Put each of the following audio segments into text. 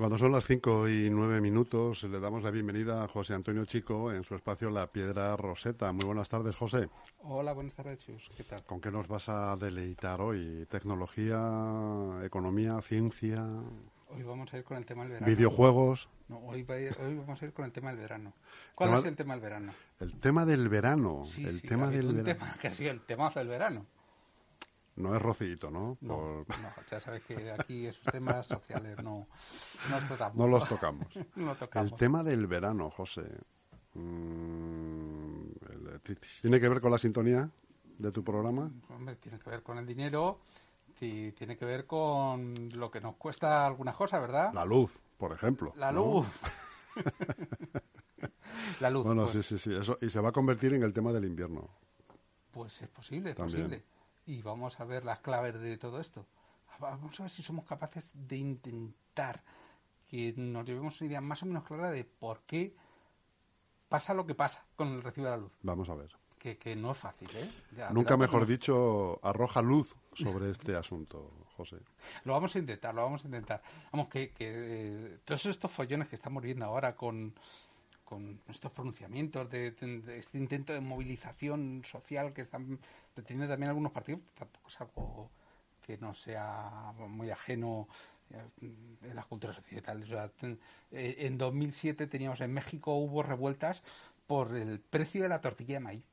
cuando son las cinco y nueve minutos, le damos la bienvenida a José Antonio Chico en su espacio La Piedra Roseta. Muy buenas tardes, José. Hola, buenas tardes, Chus. ¿Qué tal? ¿Con qué nos vas a deleitar hoy? ¿Tecnología, economía, ciencia? Hoy vamos a ir con el tema del verano. ¿Videojuegos? No, hoy, hoy vamos a ir con el tema del verano. ¿Cuál es el tema del verano? El tema del verano. Sí, el sí, tema del un verano. tema que ha sido el temazo del verano. No es Rocito, ¿no? No, Por- no, ya sabes que aquí esos temas sociales no, no los tocamos. no los tocamos. No tocamos. El tema del verano, José. Mm, ti- ¿Tiene que ver con la sintonía de tu programa? Tiene que ver con el dinero, ti- tiene que ver con lo que nos cuesta algunas cosas, ¿verdad? La luz, por ejemplo. La ¿no? luz. la luz. Bueno, pues, sí, sí, sí. Eso, y se va a convertir en el tema del invierno. Pues es posible, es También. posible. Y vamos a ver las claves de todo esto. Vamos a ver si somos capaces de intentar que nos llevemos una idea más o menos clara de por qué pasa lo que pasa con el recibo de la luz. Vamos a ver. Que, que no es fácil, ¿eh? Ya, Nunca que mejor dicho, arroja luz sobre este asunto, José. Lo vamos a intentar, lo vamos a intentar. Vamos, que, que eh, todos estos follones que estamos viendo ahora con, con estos pronunciamientos, este intento de movilización social que están teniendo también algunos partidos, tampoco es algo que no sea muy ajeno eh, en las culturas occidentales. O sea, eh, en 2007 teníamos en México hubo revueltas por el precio de la tortilla de maíz.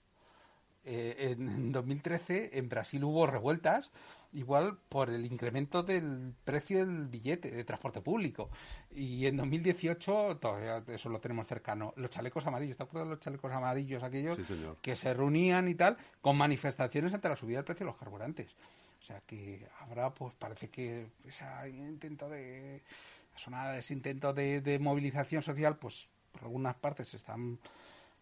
Eh, en, en 2013 en Brasil hubo revueltas igual por el incremento del precio del billete de transporte público. Y en 2018 todavía eso lo tenemos cercano. Los chalecos amarillos ¿te acuerdas de los chalecos amarillos aquellos Sí, que se reunían y tal con manifestaciones ante la subida del precio de los carburantes. O sea que habrá pues parece que ese intento de sonada ese intento de, de movilización social pues por algunas partes se están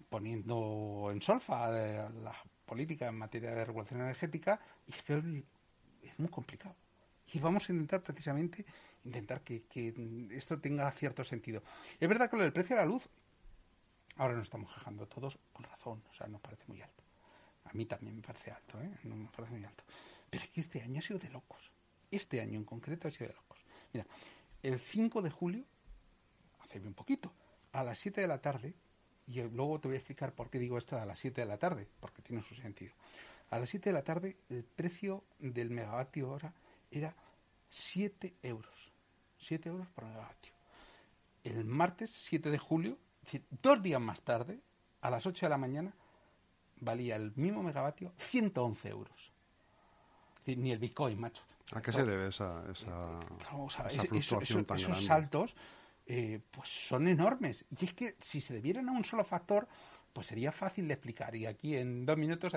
poniendo en solfa eh, la política en materia de regulación energética y es es muy complicado. Y vamos a intentar precisamente intentar que, que esto tenga cierto sentido. Es verdad que lo del precio de la luz, ahora nos estamos quejando todos con razón, o sea, nos parece muy alto. A mí también me parece alto, ¿eh? No me parece muy alto. Pero es que este año ha sido de locos. Este año en concreto ha sido de locos. Mira, el 5 de julio, hace bien poquito, a las 7 de la tarde, y luego te voy a explicar por qué digo esto a las 7 de la tarde, porque tiene su sentido. A las 7 de la tarde el precio del megavatio hora era 7 euros. 7 euros por megavatio. El martes 7 de julio, dos días más tarde, a las 8 de la mañana, valía el mismo megavatio 111 euros. Ni el Bitcoin, macho. ¿A qué se debe esa, esa, Claro, o sea, esa fluctuación eso- tan esos grande? saltos eh, pues son enormes. Y es que si se debieran a un solo factor, pues sería fácil de explicar. Y aquí en dos minutos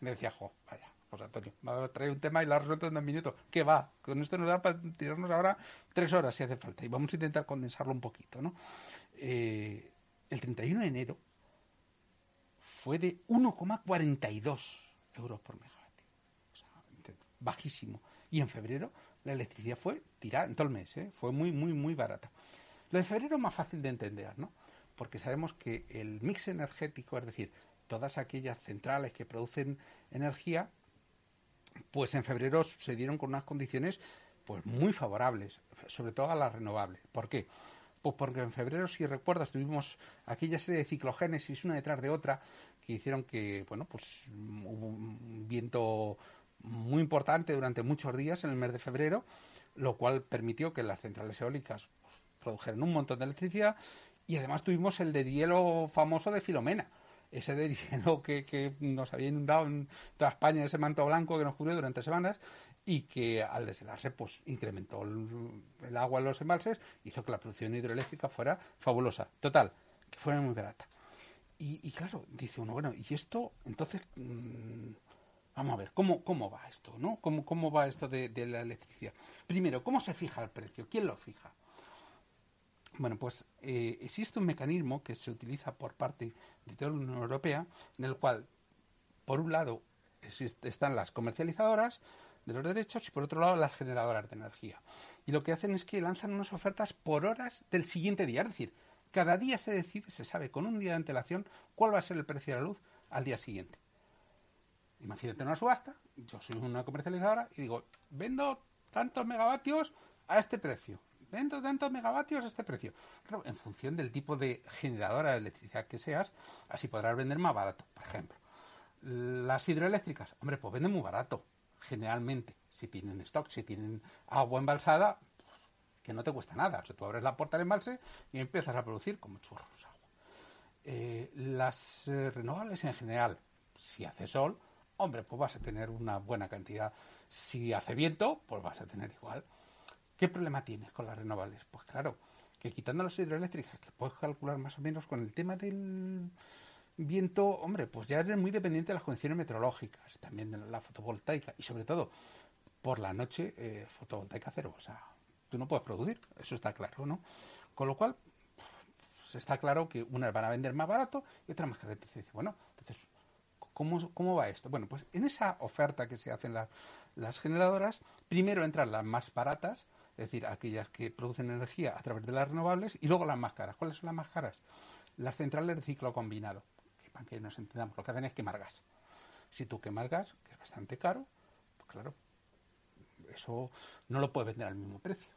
me decía, jo, vaya, José Antonio, me ha traído un tema y lo ha resuelto en dos minutos. ¿Qué va? Con esto nos da para tirarnos ahora tres horas si hace falta. Y vamos a intentar condensarlo un poquito, ¿no? Eh, el 31 de enero fue de 1,42 euros por megavatio. O sea, bajísimo. Y en febrero la electricidad fue tirada en todo el mes, ¿eh? fue muy, muy, muy barata. Lo de febrero es más fácil de entender, ¿no? Porque sabemos que el mix energético, es decir, todas aquellas centrales que producen energía, pues en febrero se dieron con unas condiciones pues muy favorables, sobre todo a las renovables. ¿Por qué? Pues porque en febrero, si recuerdas, tuvimos aquella serie de ciclogénesis una detrás de otra que hicieron que, bueno, pues hubo un viento muy importante durante muchos días en el mes de febrero, lo cual permitió que las centrales eólicas produjeran un montón de electricidad y además tuvimos el de hielo famoso de Filomena, ese de hielo que, nos había inundado en toda España, ese manto blanco que nos cubrió durante semanas y que al deshelarse pues incrementó el, agua en los embalses, hizo que la producción hidroeléctrica fuera fabulosa. Total, que fuera muy barata. Y, claro, dice uno, bueno, y esto, entonces, mm, vamos a ver, ¿cómo, cómo va esto? ¿no? ¿Cómo, cómo va esto de la electricidad? Primero, ¿cómo se fija el precio? ¿Quién lo fija? Bueno, pues eh, existe un mecanismo que se utiliza por parte de toda la Unión Europea, en el cual, por un lado, están las comercializadoras de los derechos y por otro lado las generadoras de energía. Y lo que hacen es que lanzan unas ofertas por horas del siguiente día. Es decir, cada día se decide, se sabe con un día de antelación cuál va a ser el precio de la luz al día siguiente. Imagínate una subasta, yo soy una comercializadora y digo, vendo tantos megavatios a este precio. Vendo tantos megavatios a este precio. En función del tipo de generadora de electricidad que seas, así podrás vender más barato. Por ejemplo, las hidroeléctricas, hombre, pues venden muy barato, generalmente, si tienen stock, si tienen agua embalsada, que no te cuesta nada. O sea, tú abres la puerta del embalse y empiezas a producir como churros agua. Eh, las eh, renovables en general, si hace sol, hombre, pues vas a tener una buena cantidad. Si hace viento, pues vas a tener igual. ¿Qué problema tienes con las renovables? Pues claro, que quitando las hidroeléctricas, que puedes calcular más o menos con el tema del viento, hombre, pues ya eres muy dependiente de las condiciones meteorológicas, también de la fotovoltaica y sobre todo por la noche eh, fotovoltaica cero, o sea, tú no puedes producir, eso está claro, ¿no? Con lo cual, pues está claro que unas van a vender más barato y otras más caro. Bueno, entonces, ¿cómo, ¿cómo va esto? Bueno, pues en esa oferta que se hacen las generadoras, primero entran las más baratas, es decir, aquellas que producen energía a través de las renovables, y luego las más caras. ¿Cuáles son las más caras? Las centrales de ciclo combinado para que nos entendamos, lo que hacen es quemar gas. Si tú quemas gas, que es bastante caro, pues claro, eso no lo puedes vender al mismo precio.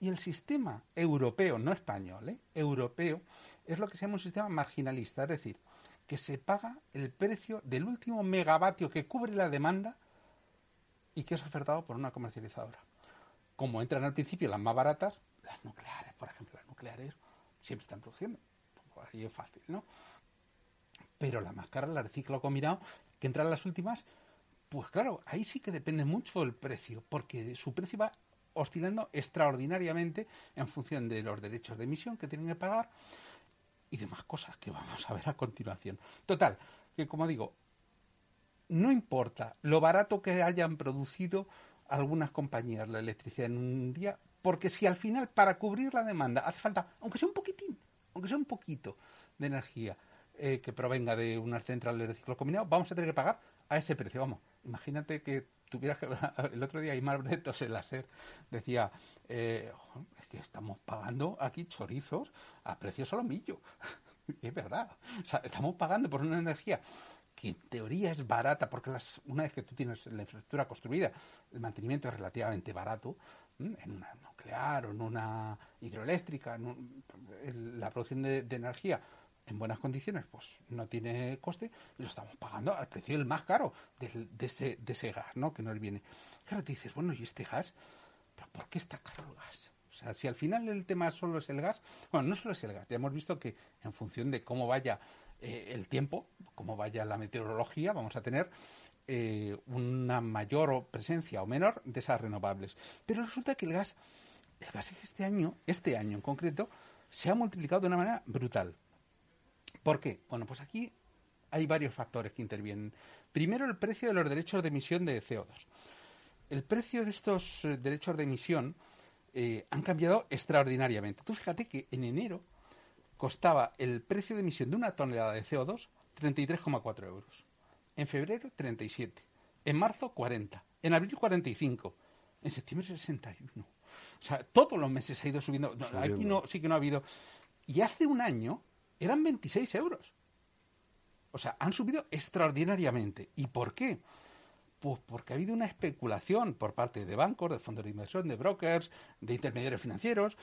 Y el sistema europeo, no español, ¿eh? europeo, es lo que se llama un sistema marginalista, es decir, que se paga el precio del último megavatio que cubre la demanda y que es ofertado por una comercializadora. Como entran al principio las más baratas, las nucleares, por ejemplo, las nucleares siempre están produciendo. Pues ahí es fácil, ¿no? pero la más cara, la de combinado, que entran las últimas, pues claro, ahí sí que depende mucho el precio, porque su precio va oscilando extraordinariamente en función de los derechos de emisión que tienen que pagar y demás cosas que vamos a ver a continuación. Total, que como digo, no importa lo barato que hayan producido algunas compañías la electricidad en un día, porque si al final para cubrir la demanda hace falta, aunque sea un poquitín, aunque sea un poquito de energía, eh, que provenga de una central de ciclo combinado, vamos a tener que pagar a ese precio. Vamos, imagínate que tuvieras que... El otro día Aymar Bretos, el láser, decía, eh, es que estamos pagando aquí chorizos a precio solomillo. es verdad. O sea, estamos pagando por una energía que en teoría es barata, porque las, una vez que tú tienes la infraestructura construida, el mantenimiento es relativamente barato, en una nuclear o en una hidroeléctrica, en la producción de energía en buenas condiciones, pues no tiene coste y lo estamos pagando al precio del más caro de, ese, de ese gas, ¿no? Que nos viene. Claro, te dices, bueno, ¿y este gas? ¿Pero por qué está caro el gas? O sea, si al final el tema solo es el gas, bueno, no solo es el gas, ya hemos visto que en función de cómo vaya eh, el tiempo, cómo vaya la meteorología, vamos a tener eh, una mayor presencia o menor de esas renovables. Pero resulta que el gas, el gas este año, este año en concreto, se ha multiplicado de una manera brutal. ¿Por qué? Bueno, pues aquí hay varios factores que intervienen. Primero, el precio de los derechos de emisión de CO2. El precio de estos eh, derechos de emisión han cambiado extraordinariamente. Tú fíjate que en enero costaba el precio de emisión de una tonelada de CO2 33,4 euros. En febrero, 37. En marzo, 40. En abril, 45. En septiembre, 61. O sea, todos los meses ha ido subiendo. aquí no, sí que no ha habido. Y hace un año eran 26 euros. O sea, han subido extraordinariamente. ¿Y por qué? Pues porque ha habido una especulación por parte de bancos, de fondos de inversión, de brokers, de intermediarios financieros,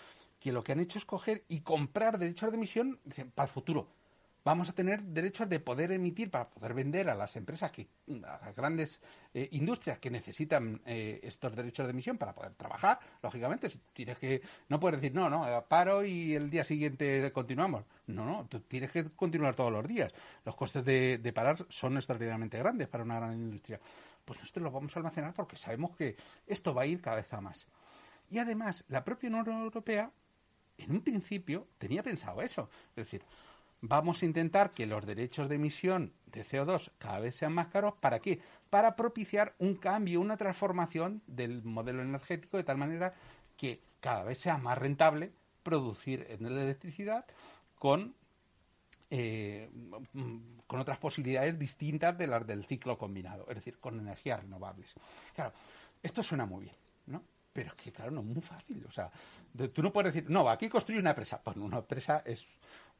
que lo que han hecho es coger y comprar derechos de emisión para el futuro vamos a tener derechos de poder emitir para poder vender a las empresas, que, a las grandes eh, industrias que necesitan eh, estos derechos de emisión para poder trabajar. Lógicamente, tienes que, no puedes decir, no, no, eh, paro y el día siguiente continuamos. No, no, tú tienes que continuar todos los días. Los costes de, parar son extraordinariamente grandes para una gran industria. Pues nosotros los vamos a almacenar porque sabemos que esto va a ir cada vez a más. Y además, la propia Unión Europea, en un principio, tenía pensado eso. Es decir, vamos a intentar que los derechos de emisión de CO2 cada vez sean más caros. ¿Para qué? Para propiciar un cambio, una transformación del modelo energético de tal manera que cada vez sea más rentable producir electricidad con, eh, con otras posibilidades distintas de las del ciclo combinado, es decir, con energías renovables. Claro, esto suena muy bien. Pero es que, claro, no es muy fácil. O sea, tú no puedes decir, no, aquí construir una presa. Pues una presa es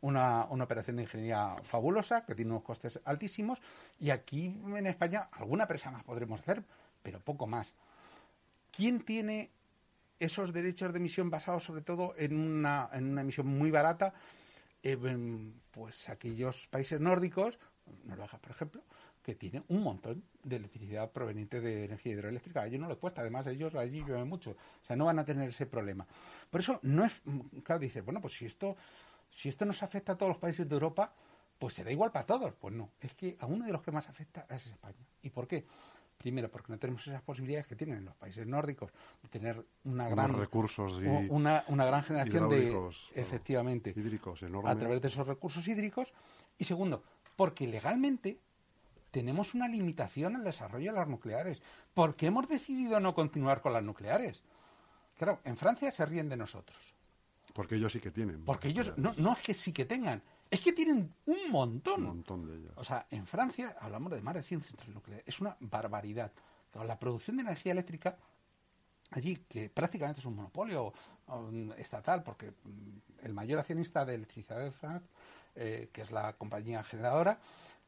una, una, operación de ingeniería fabulosa que tiene unos costes altísimos y aquí en España alguna presa más podremos hacer, pero poco más. ¿Quién tiene esos derechos de emisión basados sobre todo en una, en una emisión muy barata, eh, pues aquellos países nórdicos, Noruega por ejemplo, que tienen un montón de electricidad proveniente de energía hidroeléctrica. A ellos no les cuesta, además ellos allí llueven mucho, o sea, no van a tener ese problema. Por eso no es, claro, dices, bueno, pues si esto, si esto nos afecta a todos los países de Europa, pues será igual para todos. Pues no, es que a uno de los que más afecta es España. ¿Y por qué? Primero, porque no tenemos esas posibilidades que tienen los países nórdicos de tener una gran recursos una, una, gran generación de efectivamente hídricos a través de esos recursos hídricos. Y segundo, porque legalmente tenemos una limitación en el desarrollo de las nucleares. ¿Por qué hemos decidido no continuar con las nucleares? Claro, en Francia se ríen de nosotros. Porque ellos sí que tienen. Porque ellos, no, no es que sí que tengan, es que tienen un montón. Un montón de ellas. O sea, en Francia hablamos de más de 100 centrales nucleares. Es una barbaridad. la producción de energía eléctrica allí, que prácticamente es un monopolio um, estatal, porque mm, el mayor accionista de electricidad de Francia, eh, que es la compañía generadora,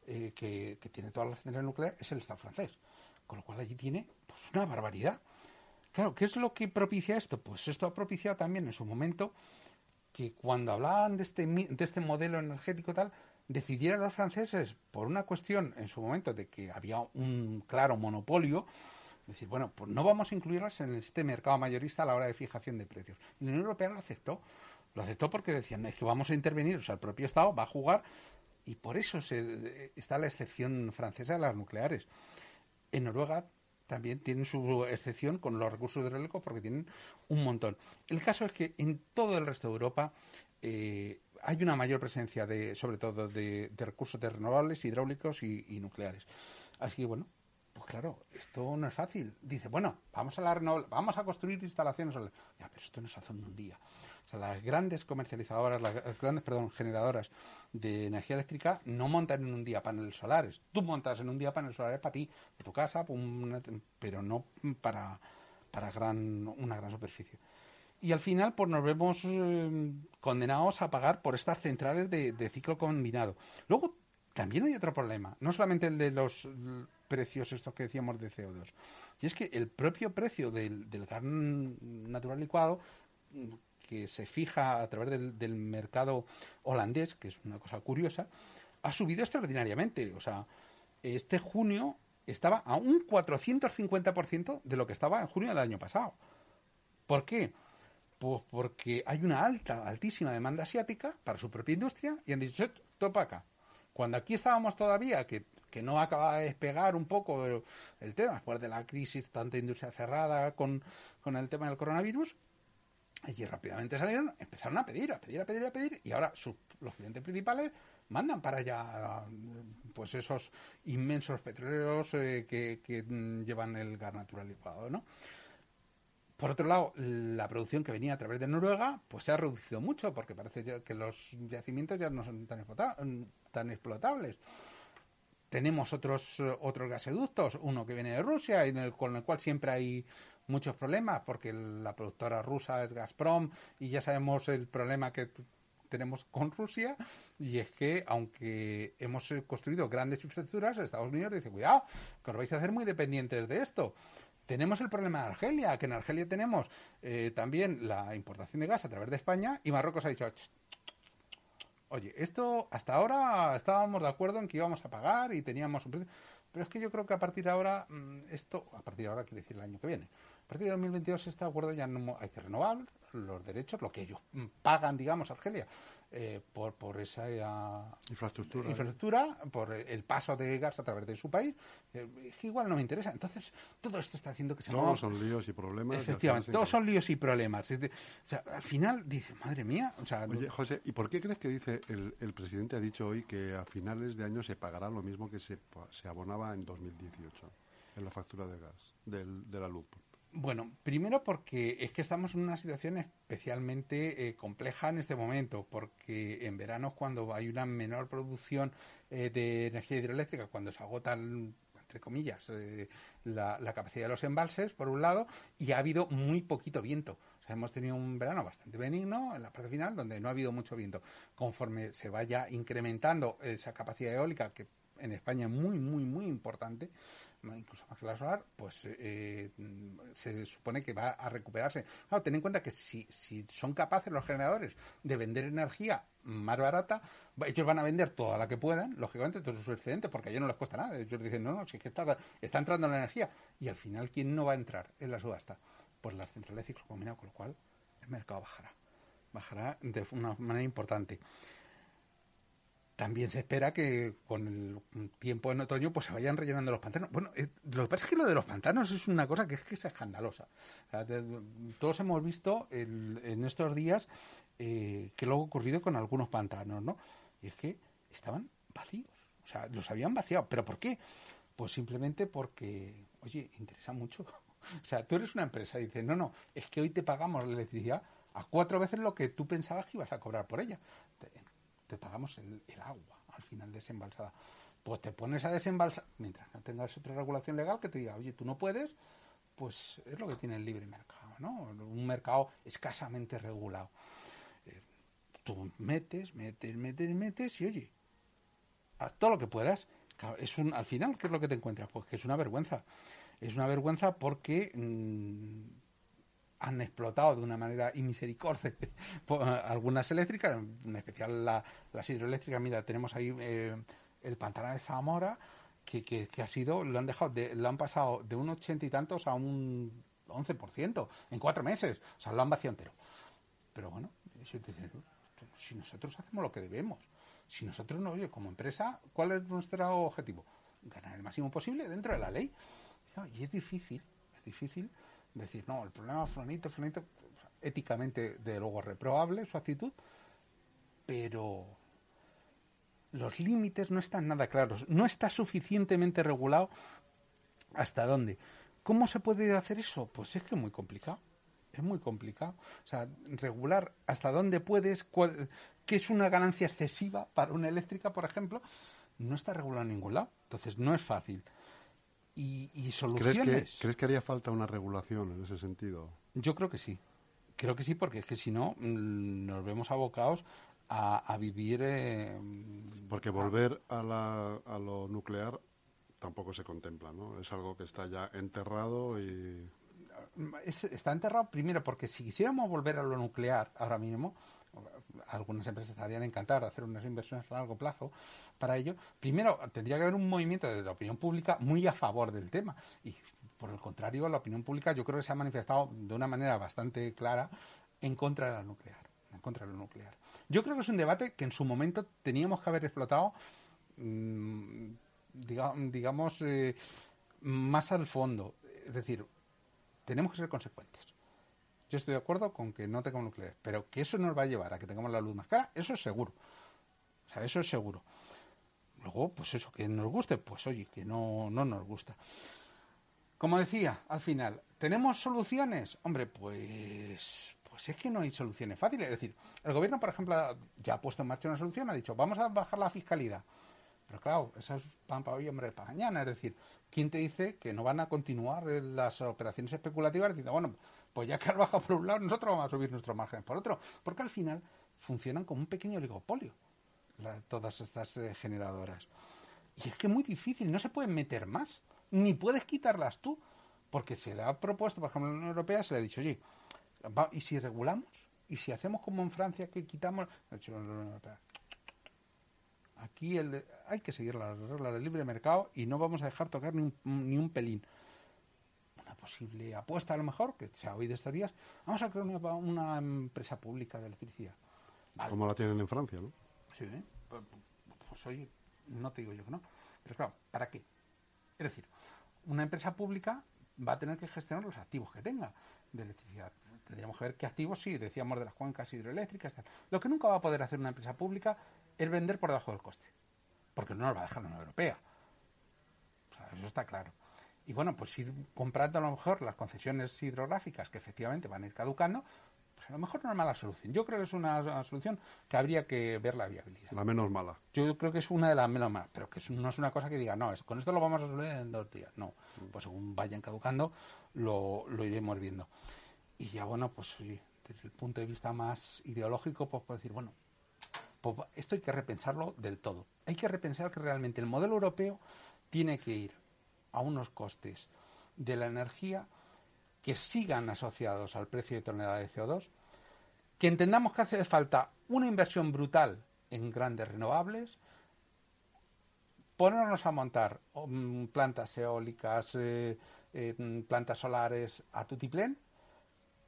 eh, que, tiene todas las centrales nucleares es el Estado francés. Con lo cual allí tiene pues una barbaridad. Claro, ¿qué es lo que propicia esto? Pues esto ha propiciado también en su momento que cuando hablaban de este, de este modelo energético tal, decidieran los franceses, por una cuestión en su momento de que había un claro monopolio, decir, bueno, pues no vamos a incluirlas en este mercado mayorista a la hora de fijación de precios. Y la Unión Europea lo aceptó. Lo aceptó porque decían, es que vamos a intervenir, o sea, el propio Estado va a jugar y por eso se, está la excepción francesa de las nucleares. En Noruega también tienen su excepción con los recursos hidráulicos porque tienen un montón. El caso es que en todo el resto de Europa eh, hay una mayor presencia de, sobre todo, de, recursos de renovables, hidráulicos y, nucleares. Así que bueno, pues claro, esto no es fácil. Dice, bueno, vamos a la vamos a construir instalaciones. Pero esto no se hace en un día las grandes comercializadoras, las grandes, perdón, generadoras de energía eléctrica no montan en un día paneles solares. Tú montas en un día paneles solares para ti, para tu casa, pero no para, para una gran superficie. Y al final, pues nos vemos eh, condenados a pagar por estas centrales de, ciclo combinado. Luego, también hay otro problema, no solamente el de los precios estos que decíamos de CO2, y es que el propio precio del, del gas natural licuado que se fija a través del, mercado holandés, que es una cosa curiosa, ha subido extraordinariamente. O sea, este junio estaba a un 450% de lo que estaba en junio del año pasado. ¿Por qué? Pues porque hay una alta, altísima demanda asiática para su propia industria y han dicho, topa acá. Cuando aquí estábamos todavía, que, no acaba de despegar un poco el, tema, después de la crisis, tanta industria cerrada con, con el tema del coronavirus, Allí rápidamente salieron, empezaron a pedir, a pedir, a pedir, a pedir, y ahora los clientes principales mandan para allá pues esos inmensos petroleros eh, que, mm, llevan el gas natural licuado, ¿no? Por otro lado, la producción que venía a través de Noruega, pues se ha reducido mucho, porque parece que los yacimientos ya no son tan, tan explotables. Tenemos otros, otros gasoductos, uno que viene de Rusia, y con el cual siempre hay muchos problemas porque la productora rusa es Gazprom y ya sabemos el problema que tenemos con Rusia y es que aunque hemos construido grandes infraestructuras, Estados Unidos dice, cuidado, que os vais a hacer muy dependientes de esto. Tenemos el problema de Argelia, que en Argelia tenemos eh, también la importación de gas a través de España y Marruecos ha dicho, oye, esto hasta ahora estábamos de acuerdo en que íbamos a pagar y teníamos un precio, pero es que yo creo que a partir de ahora, mm, esto, a partir de ahora quiere decir el año que viene, partir de 2022 este acuerdo ya no hay que renovar los derechos, lo que ellos pagan, digamos, Argelia, eh, por, por esa eh, infraestructura, infraestructura por el paso de gas a través de su país, eh, es que igual no me interesa. Entonces, todo esto está haciendo que se Todos son líos y problemas. Efectivamente, todos son líos y problemas. O sea, al final dice, madre mía. O sea, Oye, José, ¿y por qué crees que dice el, el presidente ha dicho hoy que a finales de año se pagará lo mismo que se, se abonaba en 2018 en la factura de gas, del, de la luz? Bueno, primero porque es que estamos en una situación especialmente eh, compleja en este momento, porque en verano cuando hay una menor producción eh, de energía hidroeléctrica, cuando se agotan entre comillas, eh, la, capacidad de los embalses, por un lado, y ha habido muy poquito viento. O sea, hemos tenido un verano bastante benigno en la parte final, donde no ha habido mucho viento. Conforme se vaya incrementando esa capacidad eólica, que en España muy, muy, muy importante, incluso más que la solar, pues eh, se supone que va a recuperarse. Claro, ten en cuenta que si, si son capaces los generadores de vender energía más barata, ellos van a vender toda la que puedan, lógicamente, todo su excedente, porque a ellos no les cuesta nada. Ellos dicen, no, no, si es que está, está entrando la energía. Y al final, ¿quién no va a entrar en la subasta? Pues las centrales de ciclo combinado, con lo cual el mercado bajará. Bajará de una manera importante. También se espera que con el tiempo en otoño pues se vayan rellenando los pantanos. Bueno, eh, lo que pasa es que lo de los pantanos es una cosa que es que es escandalosa. todos hemos visto en estos días eh, qué lo ha ocurrido con algunos pantanos, ¿no? Y es que estaban vacíos. O sea, los habían vaciado. ¿Pero por qué? Pues simplemente porque, oye, interesa mucho. O sea, tú eres una empresa y dices, no, no, es que hoy te pagamos la electricidad a cuatro veces lo que tú pensabas que ibas a cobrar por ella te pagamos el, agua al final desembalsada. Pues te pones a desembalsar, mientras no tengas otra regulación legal que te diga, oye, tú no puedes, pues es lo que tiene el libre mercado, ¿no? Un mercado escasamente regulado. Eh, tú metes, metes, metes, metes y oye, haz todo lo que puedas. es un, al final, ¿qué es lo que te encuentras? Pues que es una vergüenza. Es una vergüenza porque mm, han explotado de una manera inmisericordia algunas eléctricas, en especial las hidroeléctricas. Mira, tenemos ahí eh, el pantano de Zamora, que, que, ha sido, lo han dejado, lo han pasado de un ochenta y tantos a un 11% en cuatro meses. O sea, lo han vaciado entero. Pero bueno, si nosotros hacemos lo que debemos, si nosotros no, oye, como empresa, ¿cuál es nuestro objetivo? Ganar el máximo posible dentro de la ley. Y es difícil, es difícil decir, no, el problema es Flanito, Flanito, éticamente, de luego, reprobable su actitud, pero los límites no están nada claros, no está suficientemente regulado hasta dónde. ¿Cómo se puede hacer eso? Pues es que es muy complicado. Es muy complicado. O sea, regular hasta dónde puedes, qué es una ganancia excesiva para una eléctrica, por ejemplo, no está regulado en ningún lado. Entonces, no es fácil y, soluciones. ¿Crees que, haría falta una regulación en ese sentido? Yo creo que sí. Creo que sí, porque es que si no, mm, nos vemos abocados a, vivir. Eh, porque volver a, la, a lo nuclear tampoco se contempla, ¿no? Es algo que está ya enterrado y. está enterrado primero porque si quisiéramos volver a lo nuclear ahora mismo, algunas empresas estarían encantadas de hacer unas inversiones a largo plazo para ello. Primero, tendría que haber un movimiento de la opinión pública muy a favor del tema. Y por el contrario, la opinión pública yo creo que se ha manifestado de una manera bastante clara en contra de la nuclear. En contra de lo nuclear. Yo creo que es un debate que en su momento teníamos que haber explotado, mm, digamos, eh, más al fondo. Es decir, tenemos que ser consecuentes. Yo estoy de acuerdo con que no tengamos nuclear, pero que eso nos va a llevar a que tengamos la luz más cara, eso es seguro. O sea, eso es seguro. Luego, pues eso, que nos guste, pues oye, que no, no nos gusta. Como decía, al final, ¿tenemos soluciones? Hombre, pues, pues es que no hay soluciones fáciles. Es decir, el gobierno, por ejemplo, ya ha puesto en marcha una solución, ha dicho, vamos a bajar la fiscalidad. Pero claro, eso es pan para hoy, hombre, para mañana. Es decir, ¿quién te dice que no van a continuar las operaciones especulativas? Diciendo, bueno, pues ya que has bajado por un lado, nosotros vamos a subir nuestros márgenes por otro. Porque al final funcionan como un pequeño oligopolio todas estas eh, generadoras. Y es que es muy difícil, no se pueden meter más, ni puedes quitarlas tú. Porque se le ha propuesto, por ejemplo, en la Unión Europea, se le ha dicho, oye, ¿y si regulamos? ¿Y si hacemos como en Francia que quitamos? Aquí el hay que seguir las reglas del libre mercado y no vamos a dejar tocar ni un, ni un pelín posible apuesta a lo mejor, que se ha oído estos días, vamos a crear una, empresa pública de electricidad. Como la tienen en Francia, ¿no? Sí, pues, pues, oye, no te digo yo que no. Pero claro, ¿para qué? Es decir, una empresa pública va a tener que gestionar los activos que tenga de electricidad. Tendríamos que ver qué activos, sí, decíamos de las cuencas hidroeléctricas. Tal. Lo que nunca va a poder hacer una empresa pública es vender por debajo del coste. Porque no nos va a dejar la Unión Europea. O sea, eso está claro. Y bueno, pues ir comprando a lo mejor las concesiones hidrográficas que efectivamente van a ir caducando, pues a lo mejor no es mala solución. Yo creo que es una, solución que habría que ver la viabilidad. La menos mala. Yo creo que es una de las menos malas, pero que no es una cosa que diga, no, es, con esto lo vamos a resolver en dos días. No, pues según vayan caducando, lo, lo iremos viendo. Y ya bueno, pues desde el punto de vista más ideológico, pues puedo decir, bueno, Pues esto hay que repensarlo del todo. Hay que repensar que realmente el modelo europeo tiene que ir a unos costes de la energía que sigan asociados al precio de tonelada de CO2, que entendamos que hace falta una inversión brutal en grandes renovables, ponernos a montar um, plantas eólicas, eh, eh, plantas solares a tutiplén,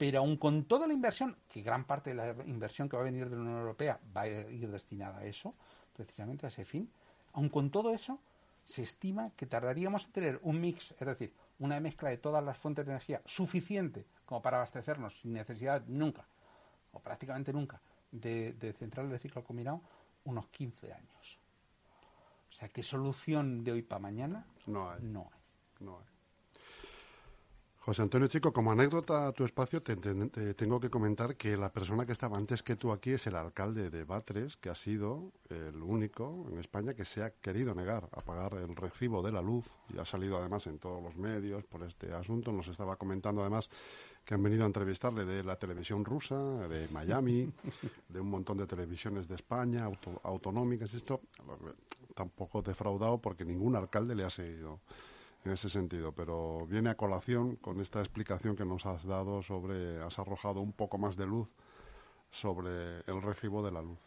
pero aún con toda la inversión, que gran parte de la inversión que va a venir de la Unión Europea va a ir destinada a eso, precisamente a ese fin, aún con todo eso, se estima que tardaríamos en tener un mix, es decir, una mezcla de todas las fuentes de energía suficiente como para abastecernos sin necesidad nunca, o prácticamente nunca, de, de centrales de ciclo combinado, unos 15 años. O sea, ¿qué solución de hoy para mañana? No hay. No hay. No hay. José Antonio Chico, como anécdota a tu espacio, te, te- te tengo que comentar que la persona que estaba antes que tú aquí es el alcalde de Batres, que ha sido el único en España que se ha querido negar a pagar el recibo de la luz y ha salido además en todos los medios por este asunto. Nos estaba comentando además que han venido a entrevistarle de la televisión rusa, de Miami, de un montón de televisiones de España, auto- autonómicas. Esto tampoco defraudado porque ningún alcalde le ha seguido en ese sentido, pero viene a colación con esta explicación que nos has dado sobre, has arrojado un poco más de luz sobre el recibo de la luz.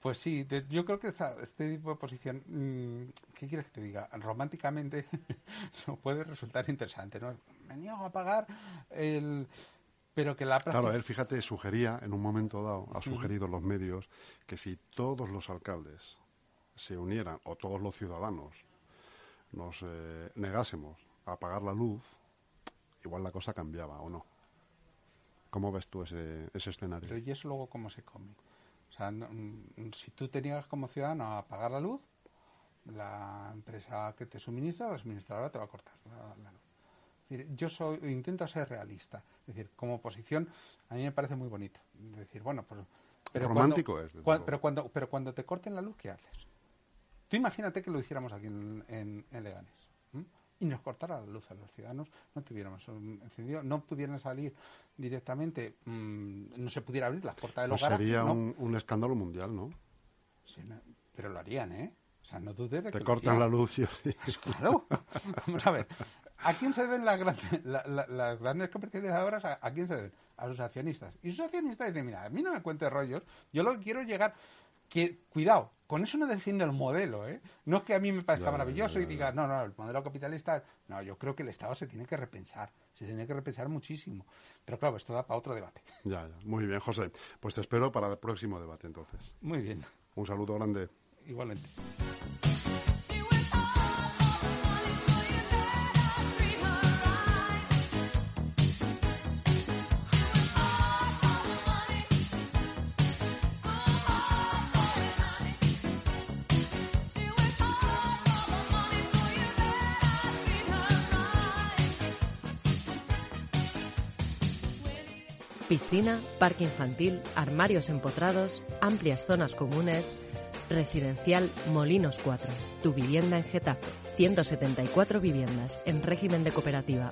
Pues sí, de- yo creo que esta- este tipo de posición, mm, ¿qué quieres que te diga? Románticamente puede resultar interesante, ¿no? Me niego a pagar el... Pero que la práctica... Claro, él, fíjate, sugería, en un momento dado, ha sugerido los medios que si todos los alcaldes se unieran, o todos los ciudadanos, nos eh, negásemos a pagar la luz, igual la cosa cambiaba, ¿o no? ¿Cómo ves tú ese, ese escenario? Pero ¿y eso luego cómo se come? O sea, no- mm, si tú te niegas como ciudadano a pagar la luz, la empresa que te suministra, la suministradora te va a cortar la, la luz. Es decir, yo soy, intento ser realista. Es decir, como oposición, a mí me parece muy bonito. Es decir, bueno, pues... Pero Romántico cuando, es, cua- pero, cuando, pero cuando te corten la luz, ¿qué haces? Tú imagínate que lo hiciéramos aquí en, en, en y nos cortara la luz a los ciudadanos, no tuviéramos un encendido, no pudieran salir directamente, mm, no se pudiera abrir las puertas de los Pues sería ¿no? un, un escándalo mundial, ¿no? Sí, no, pero lo harían, ¿eh? O sea, no dudes de Te que cortan la luz, sí claro. Vamos a ver. ¿A quién se deben las grandes, la- la- las grandes comercializadoras? ¿A, a quién se deben? A sus accionistas. Y sus accionistas dicen, mira, a mí no me cuentes rollos, yo lo que quiero es llegar... Que, cuidado, con eso no defiendo el modelo, ¿eh? No es que a mí me parezca maravilloso y diga, no, no, el modelo capitalista... No, yo creo que el Estado se tiene que repensar, se tiene que repensar muchísimo. Pero claro, esto da para otro debate. Ya, ya. Muy bien, José. Pues te espero para el próximo debate, entonces. Muy bien, Un saludo grande. igualmente. Piscina, parque infantil, armarios empotrados, amplias zonas comunes. Residencial Molinos 4. Tu vivienda en Getafe. 174 viviendas en régimen de cooperativa